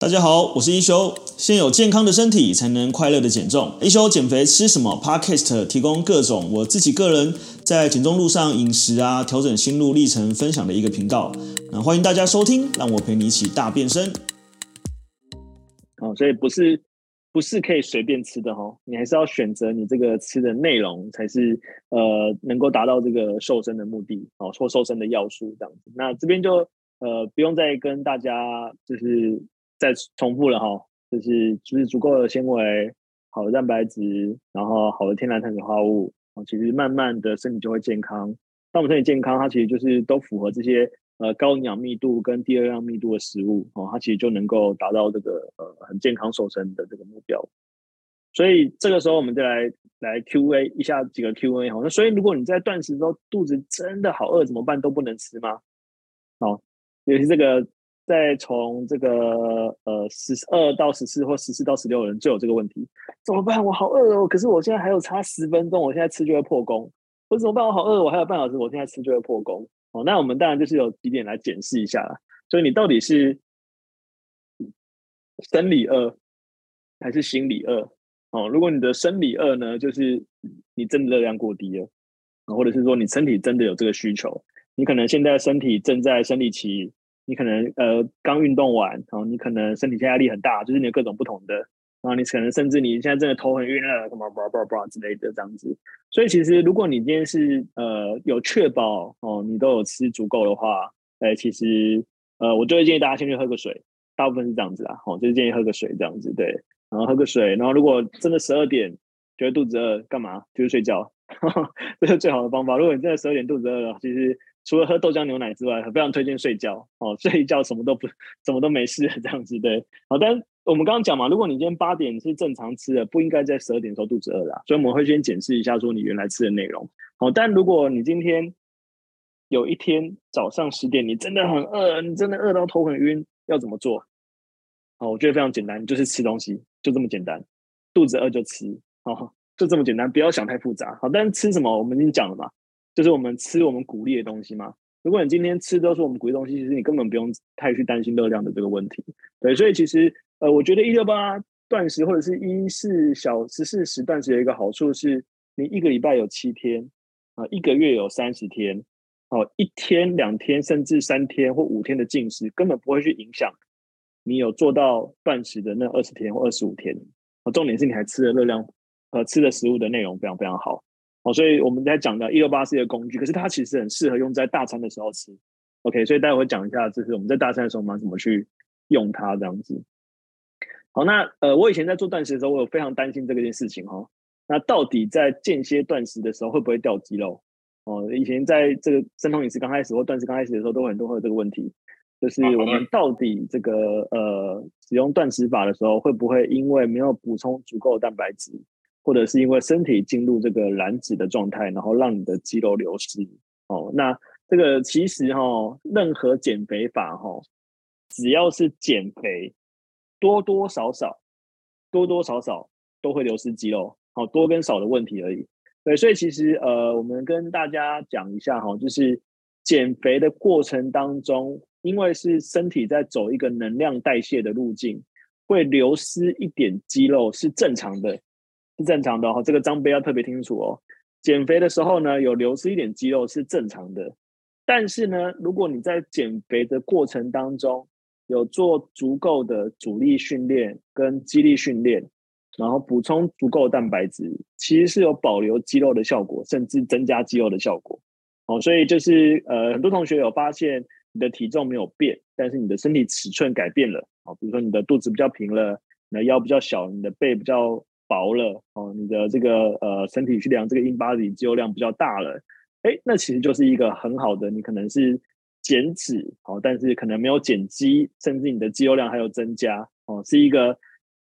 大家好，我是一休。先有健康的身体，才能快乐的减重。一休减肥吃什么？Podcast 提供各种我自己个人在减重路上饮食啊，调整心路历程分享的一个频道。那欢迎大家收听，让我陪你一起大变身。哦，所以不是不是可以随便吃的哈，你还是要选择你这个吃的内容，才是呃能够达到这个瘦身的目的哦，或瘦身的要素这样子。那这边就呃不用再跟大家就是。再重复了哈，就是就是足够的纤维、好的蛋白质，然后好的天然碳水化合物，其实慢慢的身体就会健康。当我们身体健康，它其实就是都符合这些呃高营养密度跟低热量密度的食物哦，它其实就能够达到这个呃很健康瘦身的这个目标。所以这个时候我们再来来 Q&A 一下几个 Q&A 哈。那所以如果你在断食的时候肚子真的好饿怎么办？都不能吃吗？好，也是这个。再从这个呃十二到十四或十四到十六人就有这个问题，怎么办？我好饿哦，可是我现在还有差十分钟，我现在吃就会破功。我怎么办？我好饿，我还有半小时，我现在吃就会破功。哦，那我们当然就是有几点来检视一下啦。所以你到底是生理饿还是心理饿？哦，如果你的生理饿呢，就是你真的热量过低了，或者是说你身体真的有这个需求，你可能现在身体正在生理期。你可能呃刚运动完，然后你可能身体压力很大，就是你有各种不同的，然后你可能甚至你现在真的头很晕了，什么吧吧吧之类的这样子。所以其实如果你今天是呃有确保哦，你都有吃足够的话，哎，其实呃我就会建议大家先去喝个水，大部分是这样子啦，哦，就是建议喝个水这样子，对，然后喝个水，然后如果真的十二点觉得肚子饿，干嘛？就是睡觉，呵呵，这是最好的方法。如果你真的十二点肚子饿了，其实。除了喝豆浆牛奶之外，非常推荐睡觉哦。睡一觉什么都不，什么都没事这样子对。好，但我们刚刚讲嘛，如果你今天八点是正常吃的，不应该在十二点的时候肚子饿啦。所以我们会先检视一下说你原来吃的内容。好，但如果你今天有一天早上十点，你真的很饿，你真的饿到头很晕，要怎么做？哦，我觉得非常简单，就是吃东西，就这么简单。肚子饿就吃，好，就这么简单，不要想太复杂。好，但是吃什么我们已经讲了嘛。就是我们吃我们鼓励的东西嘛。如果你今天吃都是我们鼓励东西，其实你根本不用太去担心热量的这个问题。对，所以其实呃，我觉得一六八断食或者是一四小十四时断食有一个好处是，你一个礼拜有七天啊，一个月有三十天，哦，一天两天甚至三天或五天的进食，根本不会去影响你有做到断食的那二十天或二十五天。啊，重点是你还吃的热量呃，吃的食物的内容非常非常好。哦，所以我们在讲的一六八是一个工具，可是它其实很适合用在大餐的时候吃。OK，所以待会会讲一下，就是我们在大餐的时候，我们怎么去用它这样子。好，那呃，我以前在做断食的时候，我有非常担心这个件事情哈、哦。那到底在间歇断食的时候会不会掉肌肉？哦，以前在这个生酮饮食刚开始或断食刚开始的时候，都很多会有这个问题，就是我们到底这个呃使用断食法的时候，会不会因为没有补充足够的蛋白质？或者是因为身体进入这个燃脂的状态，然后让你的肌肉流失哦。那这个其实哈、哦，任何减肥法哈、哦，只要是减肥，多多少少、多多少少都会流失肌肉，好多跟少的问题而已。对，所以其实呃，我们跟大家讲一下哈，就是减肥的过程当中，因为是身体在走一个能量代谢的路径，会流失一点肌肉是正常的。是正常的哈，这个张杯要特别清楚哦。减肥的时候呢，有流失一点肌肉是正常的，但是呢，如果你在减肥的过程当中有做足够的阻力训练跟肌力训练，然后补充足够的蛋白质，其实是有保留肌肉的效果，甚至增加肌肉的效果。哦，所以就是呃，很多同学有发现你的体重没有变，但是你的身体尺寸改变了。哦，比如说你的肚子比较平了，你的腰比较小，你的背比较。薄了哦，你的这个呃身体去量这个 InBody 肌肉量比较大了，哎，那其实就是一个很好的，你可能是减脂哦，但是可能没有减肌，甚至你的肌肉量还有增加哦，是一个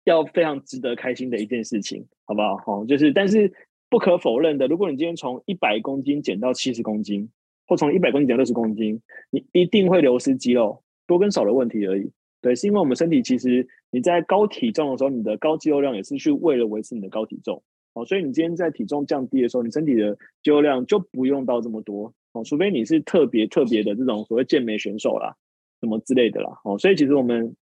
要非常值得开心的一件事情，好不好？哦，就是但是不可否认的，如果你今天从一百公斤减到七十公斤，或从一百公斤减到六十公斤，你一定会流失肌肉，多跟少的问题而已。对，是因为我们身体其实你在高体重的时候，你的高肌肉量也是去为了维持你的高体重。哦，所以你今天在体重降低的时候，你身体的肌肉量就不用到这么多。哦，除非你是特别特别的这种所谓健美选手啦，什么之类的啦。哦，所以其实我们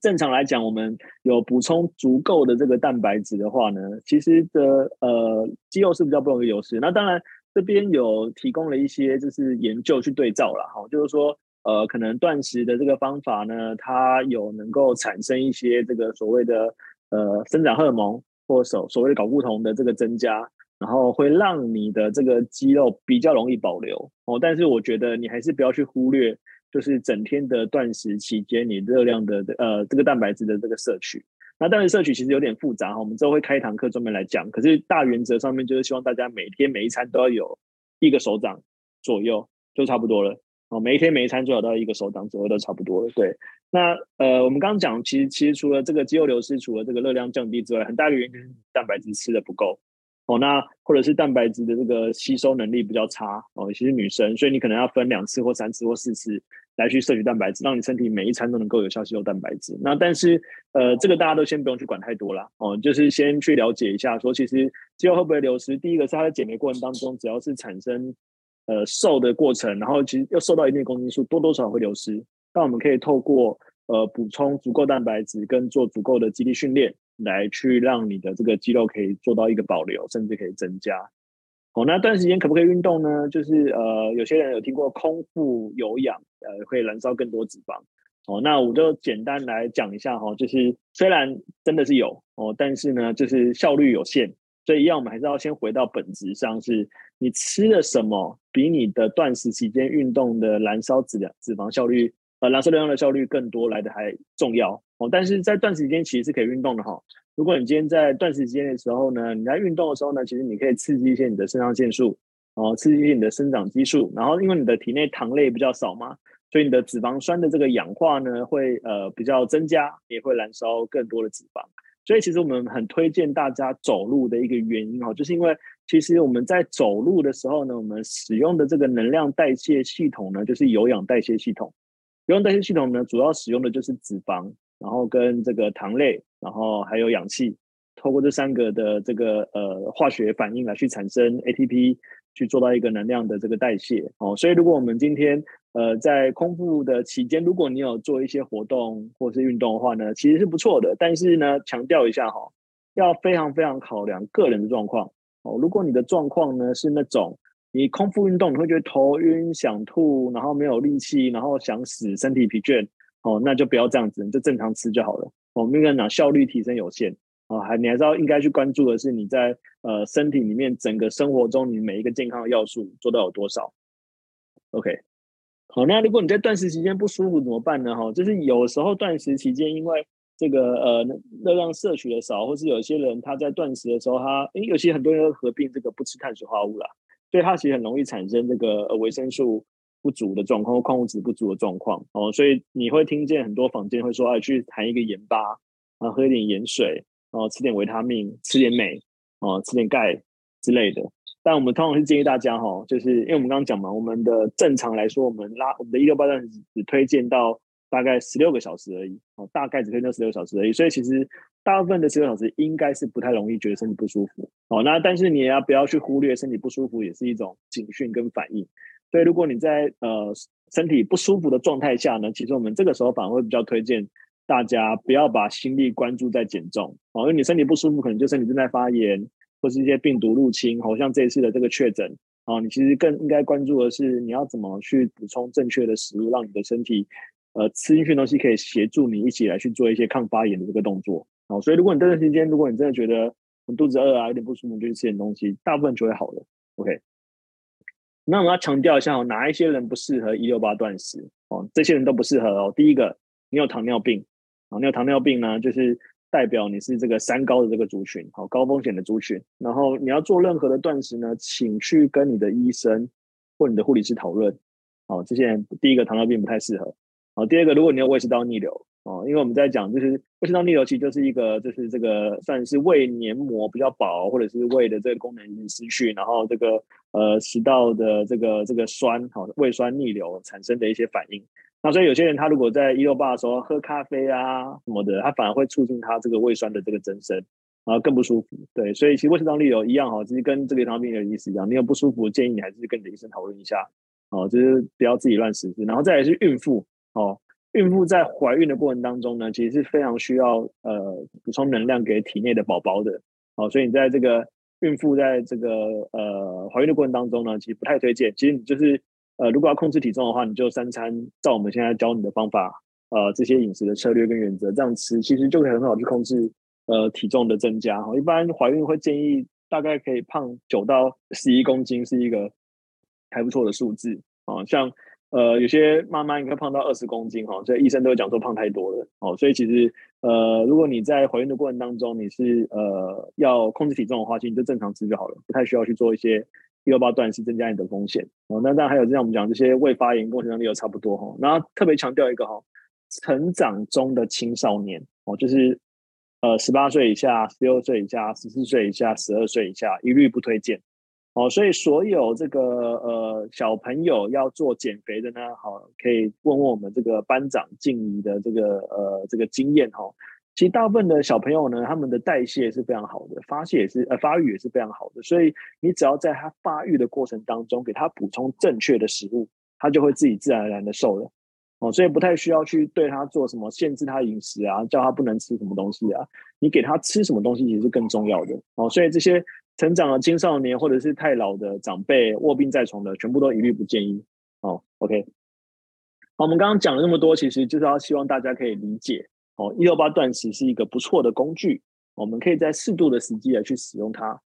正常来讲，我们有补充足够的这个蛋白质的话呢，其实的呃肌肉是比较不容易流失。那当然这边有提供了一些就是研究去对照了哈，就是说呃可能断食的这个方法呢，它有能够产生一些这个所谓的呃生长荷尔蒙或所所谓的睾固酮的这个增加，然后会让你的这个肌肉比较容易保留哦。但是我觉得你还是不要去忽略。就是整天的断食期间，你热量的呃这个蛋白质的这个摄取，那蛋白摄取其实有点复杂哈，我们之后会开一堂课专门来讲。可是大原则上面就是希望大家每天每一餐都要有一个手掌左右就差不多了哦，每一天每一餐最好到一个手掌左右都差不多了。对，那呃我们刚刚讲，其实其实除了这个肌肉流失，除了这个热量降低之外，很大的原因是蛋白质吃的不够。哦，那或者是蛋白质的这个吸收能力比较差哦，尤其是女生，所以你可能要分两次或三次或四次来去摄取蛋白质，让你身体每一餐都能够有效吸收蛋白质。那但是呃，这个大家都先不用去管太多啦。哦，就是先去了解一下，说其实肌肉会不会流失？第一个是它在减肥过程当中，只要是产生呃瘦的过程，然后其实又瘦到一定公斤数，多多少少会流失。但我们可以透过呃补充足够蛋白质跟做足够的肌力训练。来去让你的这个肌肉可以做到一个保留，甚至可以增加。哦，那段时间可不可以运动呢？就是呃，有些人有听过空腹有氧，呃，会燃烧更多脂肪。哦，那我就简单来讲一下哈，就是虽然真的是有哦，但是呢，就是效率有限，所以一样我们还是要先回到本质上，是你吃了什么比你的断食期间运动的燃烧脂肪脂肪效率，呃，燃烧热量的效率更多来的还重要。哦，但是在断食期间其实是可以运动的哈。如果你今天在断食期间的时候呢，你在运动的时候呢，其实你可以刺激一些你的肾上腺素，哦，刺激一些你的生长激素，然后因为你的体内糖类比较少嘛，所以你的脂肪酸的这个氧化呢会呃比较增加，也会燃烧更多的脂肪。所以其实我们很推荐大家走路的一个原因哦，就是因为其实我们在走路的时候呢，我们使用的这个能量代谢系统呢，就是有氧代谢系统。有氧代谢系统呢，主要使用的就是脂肪。然后跟这个糖类，然后还有氧气，透过这三个的这个呃化学反应来去产生 ATP，去做到一个能量的这个代谢哦。所以如果我们今天呃在空腹的期间，如果你有做一些活动或是运动的话呢，其实是不错的。但是呢，强调一下哈、要非常非常考量个人的状况哦。如果你的状况呢是那种你空腹运动你会觉得头晕、想吐，然后没有力气，然后想死、身体疲倦。哦，那就不要这样子，你就正常吃就好了。我们跟你讲，效率提升有限哦，还你还是要应该去关注的是你在呃身体里面整个生活中你每一个健康的要素做到有多少。OK，好，那如果你在断食期间不舒服怎么办呢？哈，就是有时候断食期间因为这个呃热量摄取的少，或是有些人他在断食的时候他，他诶有些很多人合并这个不吃碳水化合物啦，所以他其实很容易产生这个呃维生素。不足的状况矿物质不足的状况哦，所以你会听见很多坊间会说，哎，去含一个盐巴，啊，喝一点盐水，然后吃点维他命，吃点镁，哦，吃点钙之类的。但我们通常是建议大家哈，就是因为我们刚刚讲嘛，我们的正常来说，我们拉我们的一六八断食只推荐到大概十六个小时而已，哦，大概只推荐十六小时而已。所以其实大部分的十六小时应该是不太容易觉得身体不舒服，哦，那但是你也要不要去忽略身体不舒服，也是一种警讯跟反应。所以，如果你在呃身体不舒服的状态下呢，其实我们这个时候反而会比较推荐大家不要把心力关注在减重哦，因为你身体不舒服，可能就身体正在发炎，或是一些病毒入侵，好像这一次的这个确诊哦，你其实更应该关注的是你要怎么去补充正确的食物，让你的身体呃吃进去的东西可以协助你一起来去做一些抗发炎的这个动作哦。所以，如果你这段时间，如果你真的觉得你肚子饿啊，有点不舒服，就去吃点东西，大部分就会好了。OK。那我们要强调一下哦，哪一些人不适合一六八断食哦？这些人都不适合哦。第一个，你有糖尿病啊，你有糖尿病呢，就是代表你是这个三高的这个族群，好，高风险的族群。然后你要做任何的断食呢，请去跟你的医生或你的护理师讨论。好，这些人第一个糖尿病不太适合。好，第二个，如果你有胃食道逆流。哦，因为我们在讲，就是胃食道逆流，其实就是一个，就是这个算是胃黏膜比较薄，或者是胃的这个功能已经失去，然后这个呃食道的这个这个酸，好，胃酸逆流产生的一些反应。那所以有些人他如果在一六八的时候喝咖啡啊什么的，他反而会促进他这个胃酸的这个增生，然后更不舒服。对，所以其实胃食道逆流一样哈，其实跟这个糖尿病的意思一样，你有不舒服，建议你还是跟你的医生讨论一下，哦，就是不要自己乱实施。然后再来是孕妇，哦。孕妇在怀孕的过程当中呢，其实是非常需要呃补充能量给体内的宝宝的。好，所以你在这个孕妇在这个呃怀孕的过程当中呢，其实不太推荐。其实你就是呃如果要控制体重的话，你就三餐照我们现在教你的方法，呃这些饮食的策略跟原则这样吃，其实就可以很好去控制呃体重的增加。一般怀孕会建议大概可以胖九到十一公斤是一个还不错的数字啊，像。呃，有些妈妈应该胖到二十公斤哈，所以医生都会讲说胖太多了哦。所以其实呃，如果你在怀孕的过程当中，你是呃要控制体重的话，其实你就正常吃就好了，不太需要去做一些一六八断是增加你的风险哦。那当然还有就像我们讲这些未发炎、共情能力又差不多哈。然后特别强调一个哈，成长中的青少年哦，就是呃十八岁以下、十六岁以下、十四岁以下、十二岁以下，一律不推荐。哦，所以所有这个呃小朋友要做减肥的呢，好，可以问问我们这个班长静怡的这个呃这个经验哈。其实大部分的小朋友呢，他们的代谢是非常好的，发泄也是呃发育也是非常好的，所以你只要在他发育的过程当中给他补充正确的食物，他就会自己自然而然的瘦了。哦，所以不太需要去对他做什么限制他饮食啊，叫他不能吃什么东西啊，你给他吃什么东西其实是更重要的。哦，所以这些。成长的青少年或者是太老的长辈卧病在床的，全部都一律不建议。哦，OK。好，我们刚刚讲了那么多，其实就是要希望大家可以理解。哦，一六八断食是一个不错的工具，我们可以在适度的时机来去使用它。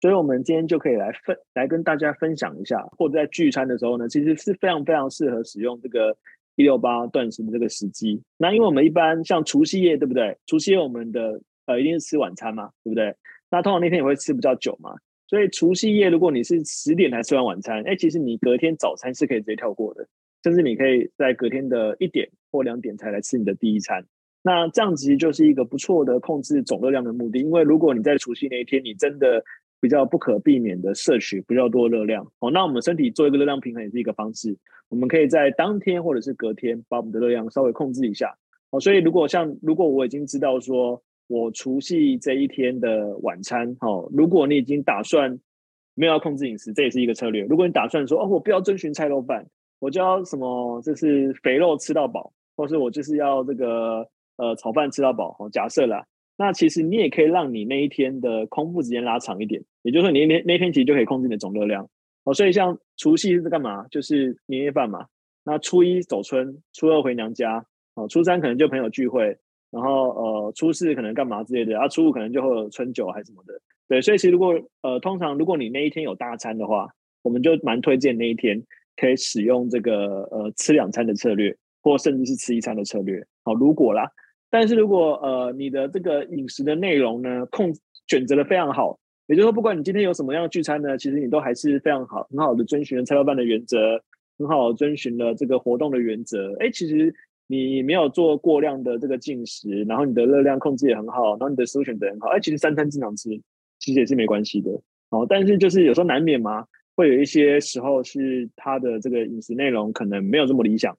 所以，我们今天就可以来分来跟大家分享一下，或者在聚餐的时候呢，其实是非常非常适合使用这个一六八断食的这个时机。那因为我们一般像除夕夜，对不对？除夕夜我们的呃一定是吃晚餐嘛，对不对？那通常那天也会吃比较久嘛，所以除夕夜如果你是十点才吃完晚餐，哎，其实你隔天早餐是可以直接跳过的，甚至你可以在隔天的一点或两点才来吃你的第一餐。那这样子就是一个不错的控制总热量的目的，因为如果你在除夕那一天你真的比较不可避免的摄取比较多热量，哦，那我们身体做一个热量平衡也是一个方式，我们可以在当天或者是隔天把我们的热量稍微控制一下。哦，所以如果像如果我已经知道说。我除夕这一天的晚餐，哦，如果你已经打算没有要控制饮食，这也是一个策略。如果你打算说，哦，我不要遵循菜肉饭，我就要什么，就是肥肉吃到饱，或是我就是要这个呃炒饭吃到饱，哦，假设啦，那其实你也可以让你那一天的空腹时间拉长一点，也就是说，你那天那天其实就可以控制你的总热量。哦，所以像除夕是干嘛？就是年夜饭嘛。那初一走春，初二回娘家，哦，初三可能就朋友聚会。然后呃，初四可能干嘛之类的，然后初五可能就会有春酒还是什么的，对，所以其实如果呃，通常如果你那一天有大餐的话，我们就蛮推荐那一天可以使用这个呃吃两餐的策略，或甚至是吃一餐的策略。好，如果啦，但是如果呃你的这个饮食的内容呢，控选择的非常好，也就是说，不管你今天有什么样的聚餐呢，其实你都还是非常好，很好的遵循了菜肉饭的原则，很好遵循了这个活动的原则。哎，其实。你没有做过量的这个进食，然后你的热量控制也很好，然后你的食物选择很好，哎，其实三餐经常吃，其实也是没关系的。哦，但是就是有时候难免嘛，会有一些时候是他的这个饮食内容可能没有这么理想。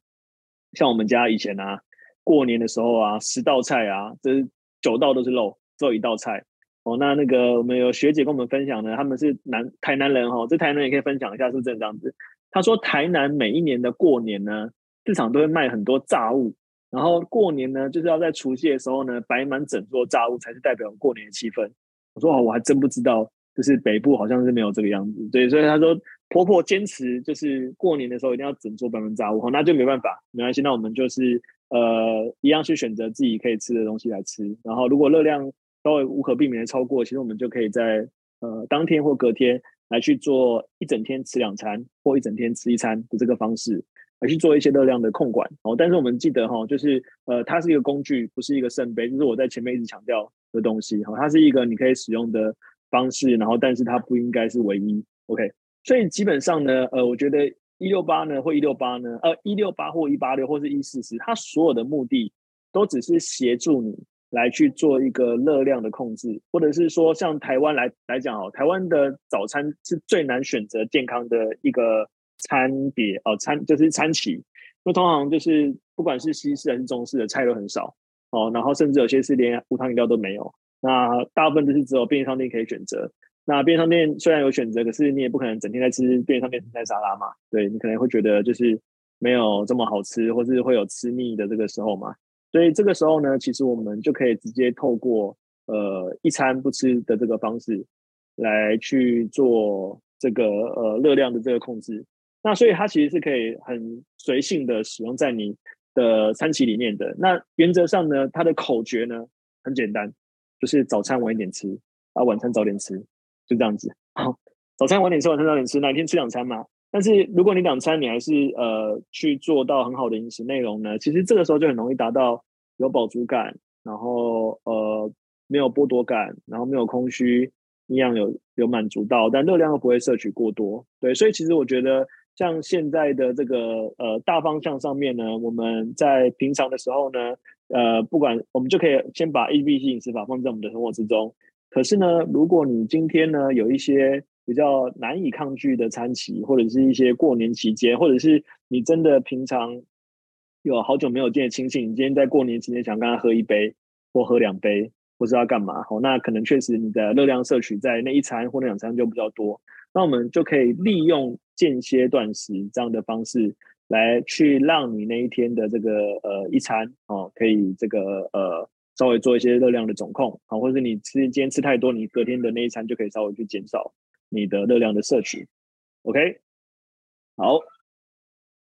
像我们家以前啊，过年的时候啊，十道菜啊，这是九道都是肉，只有一道菜。哦，那那个我们有学姐跟我们分享呢，他们是南台南人哈、哦，这台南也可以分享一下，是不是这样子？他说台南每一年的过年呢。市场都会卖很多炸物，然后过年呢，就是要在除夕的时候呢，摆满整座炸物，才是代表过年的气氛。我说哦，我还真不知道，就是北部好像是没有这个样子。对，所以他说婆婆坚持就是过年的时候一定要整桌摆满炸物，那就没办法，没关系，那我们就是呃一样去选择自己可以吃的东西来吃。然后如果热量稍微无可避免的超过，其实我们就可以在呃当天或隔天来去做一整天吃两餐或一整天吃一餐的这个方式。来去做一些热量的控管哦，但是我们记得哈，就是呃，它是一个工具，不是一个圣杯，就是我在前面一直强调的东西哈，它是一个你可以使用的方式，然后但是它不应该是唯一，OK？所以基本上呢，呃，我觉得一六八呢或一六八呢，呃，一六八或一八六或是一四十，它所有的目的都只是协助你来去做一个热量的控制，或者是说像台湾来来讲哦，台湾的早餐是最难选择健康的一个。餐别哦，餐就是餐期，那通常就是不管是西式还是中式的菜都很少哦，然后甚至有些是连无糖饮料都没有。那大部分都是只有便利商店可以选择。那便利商店虽然有选择，可是你也不可能整天在吃便利商店生菜沙拉嘛。对，你可能会觉得就是没有这么好吃，或是会有吃腻的这个时候嘛。所以这个时候呢，其实我们就可以直接透过呃一餐不吃的这个方式来去做这个呃热量的这个控制。那所以它其实是可以很随性的使用在你的餐期里面的。那原则上呢，它的口诀呢很简单，就是早餐晚一点吃，啊晚餐早点吃，就这样子。好，早餐晚点吃，晚餐早点吃，哪一天吃两餐嘛？但是如果你两餐你还是呃去做到很好的饮食内容呢，其实这个时候就很容易达到有饱足感，然后呃没有剥夺感，然后没有空虚，营养有有满足到，但热量又不会摄取过多。对，所以其实我觉得。像现在的这个呃大方向上面呢，我们在平常的时候呢，呃，不管我们就可以先把 ABC 饮食法放在我们的生活之中。可是呢，如果你今天呢有一些比较难以抗拒的餐期，或者是一些过年期间，或者是你真的平常有好久没有见的亲戚，你今天在过年期间想跟他喝一杯或喝两杯，不知道干嘛，好，那可能确实你的热量摄取在那一餐或那两餐就比较多。那我们就可以利用间歇断食这样的方式，来去让你那一天的这个呃一餐哦，可以这个呃稍微做一些热量的总控啊，或者是你吃今天吃太多，你隔天的那一餐就可以稍微去减少你的热量的摄取。OK，好。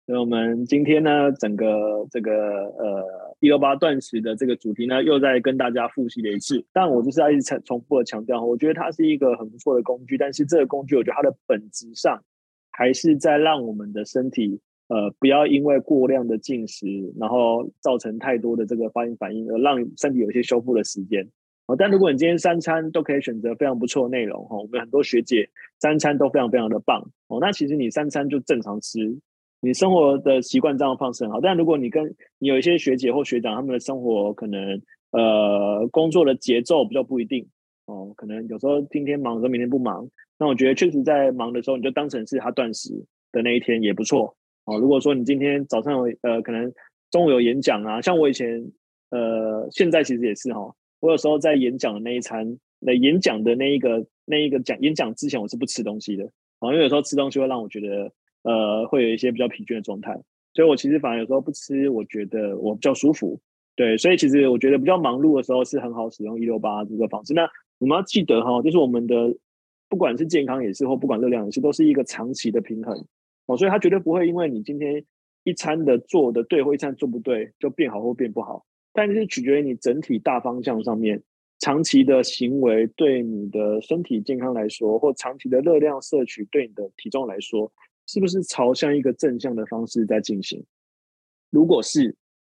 那我们今天呢，整个这个呃一六八断食的这个主题呢，又再跟大家复习了一次。但我就是要一直重复的强调，我觉得它是一个很不错的工具。但是这个工具，我觉得它的本质上还是在让我们的身体呃不要因为过量的进食，然后造成太多的这个发炎反应，而让身体有一些修复的时间。哦，但如果你今天三餐都可以选择非常不错的内容哈，我们很多学姐三餐都非常非常的棒哦，那其实你三餐就正常吃。你生活的习惯这样放是很好，但如果你跟你有一些学姐或学长，他们的生活可能呃工作的节奏比较不一定哦，可能有时候今天忙，有时候明天不忙。那我觉得确实在忙的时候，你就当成是他断食的那一天也不错哦。如果说你今天早上有呃可能中午有演讲啊，像我以前呃现在其实也是哈、我有时候在演讲的那一餐，那演讲的那一个那一个讲演讲之前我是不吃东西的哦，因为有时候吃东西会让我觉得。呃，会有一些比较疲倦的状态，所以我其实反而有时候不吃，我觉得我比较舒服。对，所以其实我觉得比较忙碌的时候是很好使用一六八这个方式。那我们要记得哈，就是我们的不管是健康也是，或不管热量也是，都是一个长期的平衡哦。所以它绝对不会因为你今天一餐的做的对或一餐做不对就变好或变不好，但是取决于你整体大方向上面，长期的行为对你的身体健康来说，或长期的热量摄取对你的体重来说。是不是朝向一个正向的方式在进行？如果是，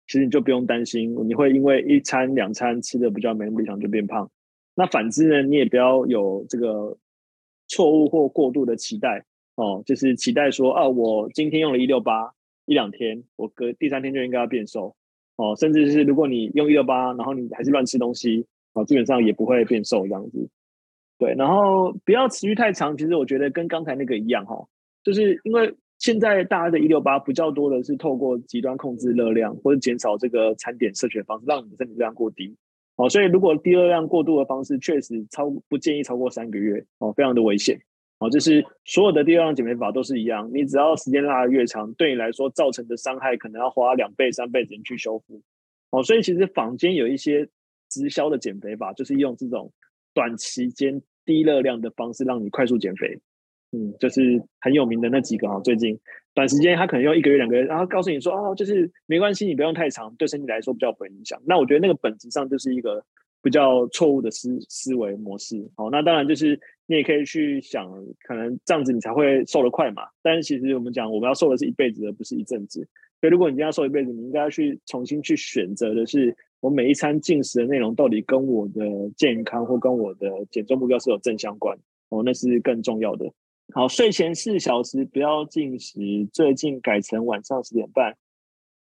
其实你就不用担心你会因为一餐两餐吃的比较没那么理想就变胖。那反之呢，你也不要有这个错误或过度的期待哦，就是期待说啊，我今天用了一六八一两天，我隔第三天就应该要变瘦哦。甚至是如果你用一六八，然后你还是乱吃东西哦，基本上也不会变瘦这样子。对，然后不要持续太长。其实我觉得跟刚才那个一样哈、哦。就是因为现在大家的一六八比较多的是透过极端控制热量或者减少这个餐点摄取的方式，让你的身体热量过低。哦，所以如果低热量过度的方式，确实超不建议超过三个月哦，非常的危险。哦，就是所有的低热量减肥法都是一样，你只要时间拉得越长，对你来说造成的伤害可能要花两倍三倍时间去修复。哦，所以其实坊间有一些直销的减肥法，就是用这种短期间低热量的方式，让你快速减肥。嗯，就是很有名的那几个啊，最近短时间他可能用一个月两个月，然后告诉你说哦，就是没关系，你不用太长，对身体来说比较不会影响。那我觉得那个本质上就是一个比较错误的思思维模式。好，那当然就是你也可以去想，可能这样子你才会瘦得快嘛。但是其实我们讲，我们要瘦的是一辈子，而不是一阵子。所以如果你今天要瘦一辈子，你应该要去重新去选择的是，我每一餐进食的内容到底跟我的健康或跟我的减重目标是有正相关哦，那是更重要的。好，睡前四小时不要进食，最近改成晚上十点半，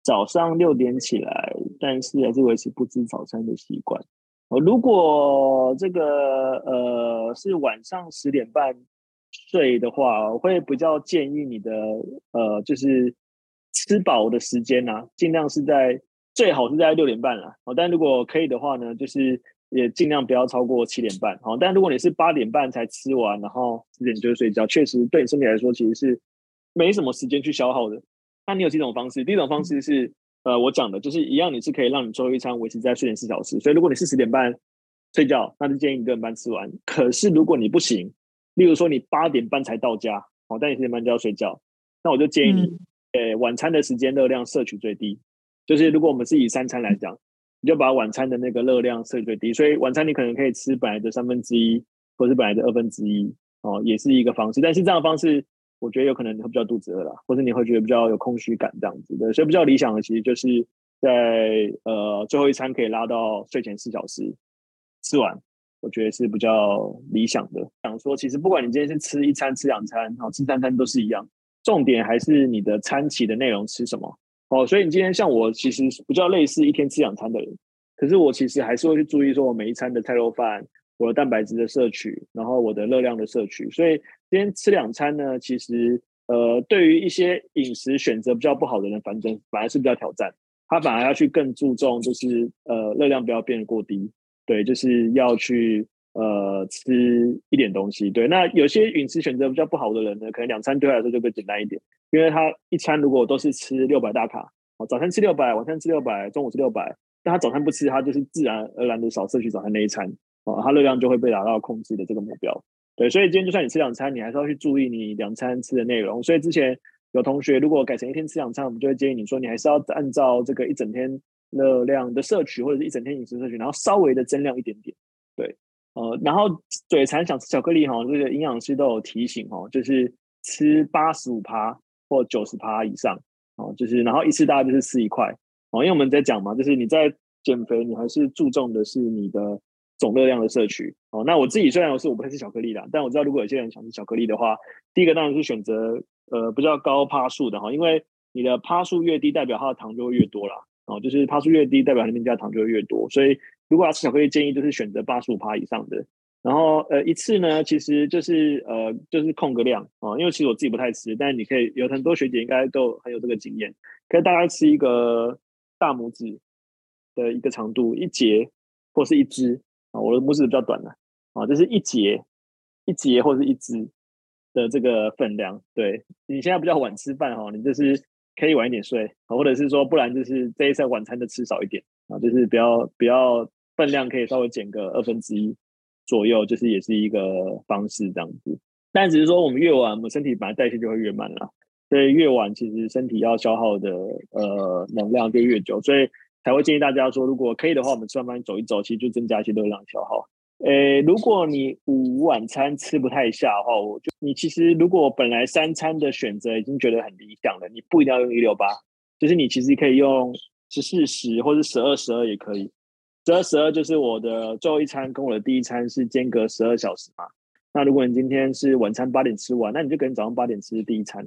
早上六点起来，但是还是维持不吃早餐的习惯。哦，如果这个呃是晚上十点半睡的话，我会比较建议你的呃就是吃饱的时间啊，尽量是在最好是在六点半了。哦，但如果可以的话呢，就是。也尽量不要超过七点半，哦。但如果你是八点半才吃完，然后十点就睡觉，确实对你身体来说其实是没什么时间去消耗的，那你有几种方式？第一种方式是，呃，我讲的就是一样，你是可以让你最后一餐维持在睡前四小时。所以如果你是十点半睡觉，那就建议你六点半吃完。可是如果你不行，例如说你八点半才到家，哦，但你十点半就要睡觉，那我就建议你，呃、嗯，晚餐的时间热量摄取最低。就是如果我们是以三餐来讲，你就把晚餐的那个热量设最低。所以晚餐你可能可以吃本来的三分之一，或是本来的二分之一，哦，也是一个方式。但是这样的方式。我觉得有可能你会比较肚子饿啦，或者你会觉得比较有空虚感这样子的，所以比较理想的其实就是在呃最后一餐可以拉到睡前四小时吃完，我觉得是比较理想的。想说其实不管你今天是吃一餐吃两餐，好吃三餐都是一样，重点还是你的餐期的内容吃什么哦。所以你今天像我其实比较类似一天吃两餐的人，可是我其实还是会去注意说我每一餐的菜肉饭。我的蛋白质的摄取，然后我的热量的摄取，所以今天吃两餐呢，其实呃，对于一些饮食选择比较不好的人，反正反而是比较挑战，他反而要去更注重，就是呃，热量不要变得过低，对，就是要去呃吃一点东西，对。那有些饮食选择比较不好的人呢，可能两餐对他来说就更简单一点，因为他一餐如果都是吃六百大卡，哦，早餐吃六百，晚餐吃六百，中午吃六百，但他早餐不吃，他就是自然而然的少摄取早餐那一餐。啊，它热量就会被达到控制的这个目标。对，所以今天就算你吃两餐，你还是要去注意你两餐吃的内容。所以之前有同学如果改成一天吃两餐，我们就会建议你说，你还是要按照这个一整天热量的摄取，或者是一整天饮食摄取，然后稍微的增量一点点。对，呃，然后嘴馋想吃巧克力哈，这个营养师都有提醒哦，就是吃八十五趴或九十趴以上哦，就是然后一次大概就是吃一块哦，因为我们在讲嘛，就是你在减肥，你还是注重的是你的。总热量的摄取哦，那我自己虽然我是我不太吃巧克力的，但我知道如果有些人想吃巧克力的话，第一个当然是选择呃比较高趴数的哈，因为你的趴数越低，代表它的糖就会越多啦。哦，就是趴数越低，代表里面加糖就会越多，所以如果要吃巧克力，建议就是选择八十五趴以上的。然后呃一次呢，其实就是呃就是控个量啊，因为其实我自己不太吃，但你可以有很多学姐应该都很有这个经验，可以大概吃一个大拇指的一个长度一节或是一支。啊，我的拇指比较短的，啊，这是一节一节或是一支的这个分量。对，你现在比较晚吃饭哈，你就是可以晚一点睡，或者是说，不然就是这一餐晚餐就吃少一点啊，就是比较比较分量可以稍微减个二分之一左右，就是也是一个方式这样子。但只是说，我们越晚，我们身体本来代谢就会越慢了，所以越晚其实身体要消耗的呃能量就越久，所以。才会建议大家说，如果可以的话，我们吃完饭走一走，其实就增加一些热量消耗。呃，如果你午晚餐吃不太下的话，我就你其实如果本来三餐的选择已经觉得很理想了，你不一定要用一六八，就是你其实可以用十四十或者十二十二也可以。十二十二就是我的最后一餐跟我的第一餐是间隔十二小时嘛。那如果你今天是晚餐八点吃完，那你就跟早上八点吃第一餐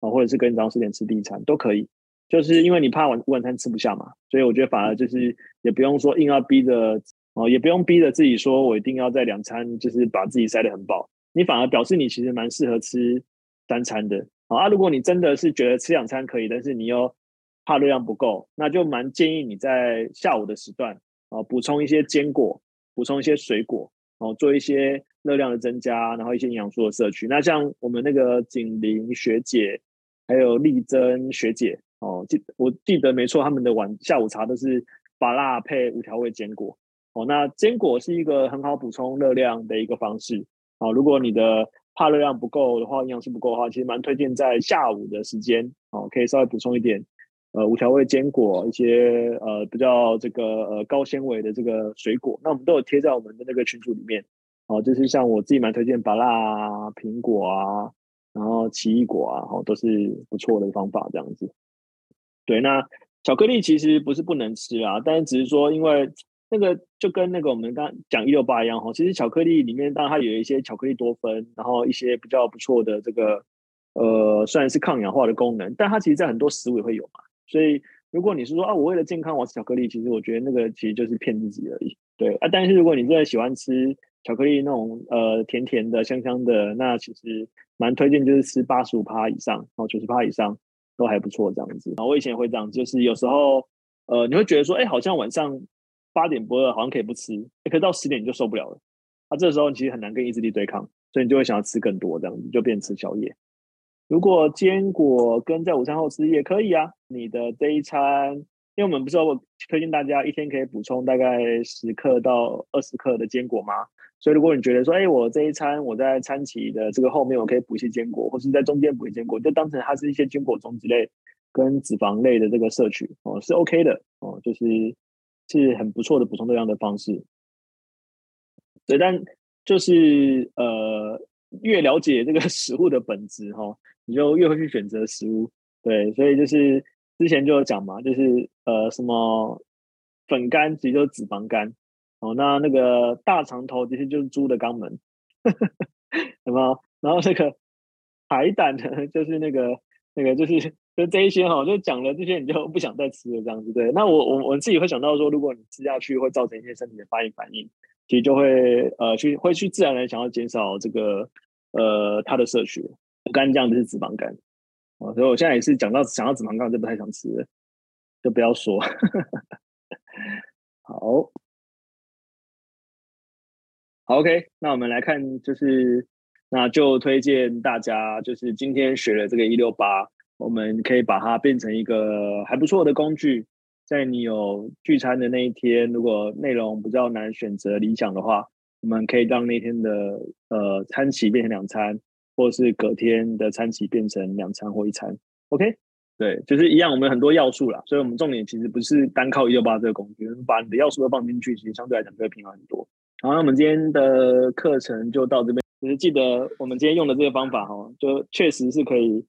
啊，或者是跟早上十点吃第一餐都可以。就是因为你怕晚晚餐吃不下嘛，所以我觉得反而就是也不用说硬要逼着哦，也不用逼着自己说我一定要在两餐就是把自己塞得很饱，你反而表示你其实蛮适合吃三餐的啊。如果你真的是觉得吃两餐可以，但是你又怕热量不够，那就蛮建议你在下午的时段啊补充一些坚果，补充一些水果哦，做一些热量的增加，然后一些营养素的摄取。那像我们那个景玲学姐，还有丽珍学姐。哦，记我记得没错，他们的晚下午茶都是把辣配无调味坚果。哦，那坚果是一个很好补充热量的一个方式。哦，如果你的怕热量不够的话，营养素不够的话，其实蛮推荐在下午的时间，哦，可以稍微补充一点，呃，无调味坚果，一些呃比较这个呃高纤维的这个水果。那我们都有贴在我们的那个群组里面。哦，就是像我自己蛮推荐芭乐啊、苹果啊，然后奇异果啊，哦，都是不错的方法，这样子。对，那巧克力其实不是不能吃啊，但是只是说，因为那个就跟那个我们刚讲一六八一样哈，其实巧克力里面当然它有一些巧克力多酚，然后一些比较不错的这个呃，虽然是抗氧化的功能，但它其实在很多食物也会有嘛。所以如果你是说啊，我为了健康我吃巧克力，其实我觉得那个其实就是骗自己而已。对啊，但是如果你真的喜欢吃巧克力那种呃甜甜的、香香的，那其实蛮推荐就是吃八十五趴以上，哦九十趴以上。都还不错，这样子。然后我以前也会这样，就是有时候，呃，你会觉得说，哎，好像晚上八点不饿，好像可以不吃，可到十点你就受不了了。那，这时候你其实很难跟意志力对抗，所以你就会想要吃更多，这样子就变成吃宵夜。如果坚果跟在午餐后吃也可以啊。你的这一餐，因为我们不是说推荐大家一天可以补充大概十克到二十克的坚果吗？所以如果你觉得说，哎，我这一餐我在餐期的这个后面我可以补一些坚果，或是在中间补一些坚果，就当成它是一些坚果种子类跟脂肪类的这个摄取哦，是 OK 的哦，就是是很不错的补充热量的方式。对，但就是呃，越了解这个食物的本质哈、哦，你就越会去选择食物。对，所以就是之前就有讲嘛，就是呃，什么粉肝其实就是脂肪肝哦，那那个大肠头其实就是猪的肛门，有没有？然后那个海胆呢，就是那个那个就是就这一些哈、哦，就讲了这些你就不想再吃了这样子。对，那我我我自己会想到说，如果你吃下去会造成一些身体的发炎反应。其实就会呃去会去自然的想要减少这个呃它的摄取，肝这样子是脂肪肝啊，所以我现在也是讲到想到脂肪肝就不太想吃，就不要说。好，好，OK，那我们来看，就是那就推荐大家，就是今天学了这个一六八，我们可以把它变成一个还不错的工具。在你有聚餐的那一天，如果内容比较难选择理想的话，我们可以让那天的呃餐期变成两餐，或是隔天的餐期变成两餐或一餐。OK，对，就是一样，我们有很多要素啦，所以我们重点其实不是单靠一六八这个工具，把你的要素都放进去，其实相对来讲就会平衡很多。好，那我们今天的课程就到这边，只是记得我们今天用的这个方法哈，就确实是可以，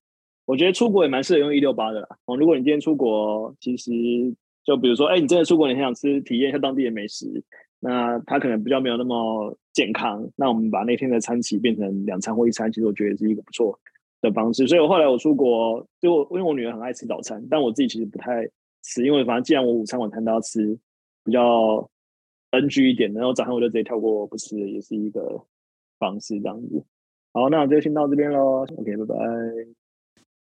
我觉得出国也蛮适合用一六八的啦。哦，如果你今天出国，其实。就比如说，哎，你真的出国，你很想吃体验一下当地的美食，那他可能比较没有那么健康。那我们把那天的餐期变成两餐或一餐，其实我觉得也是一个不错的方式。所以我后来我出国，就我因为我女儿很爱吃早餐，但我自己其实不太吃，因为反正既然我午餐晚餐都要吃，比较 NG 一点，然后早上我就直接跳过不吃，也是一个方式这样子。好，那我就先到这边喽。OK，拜拜。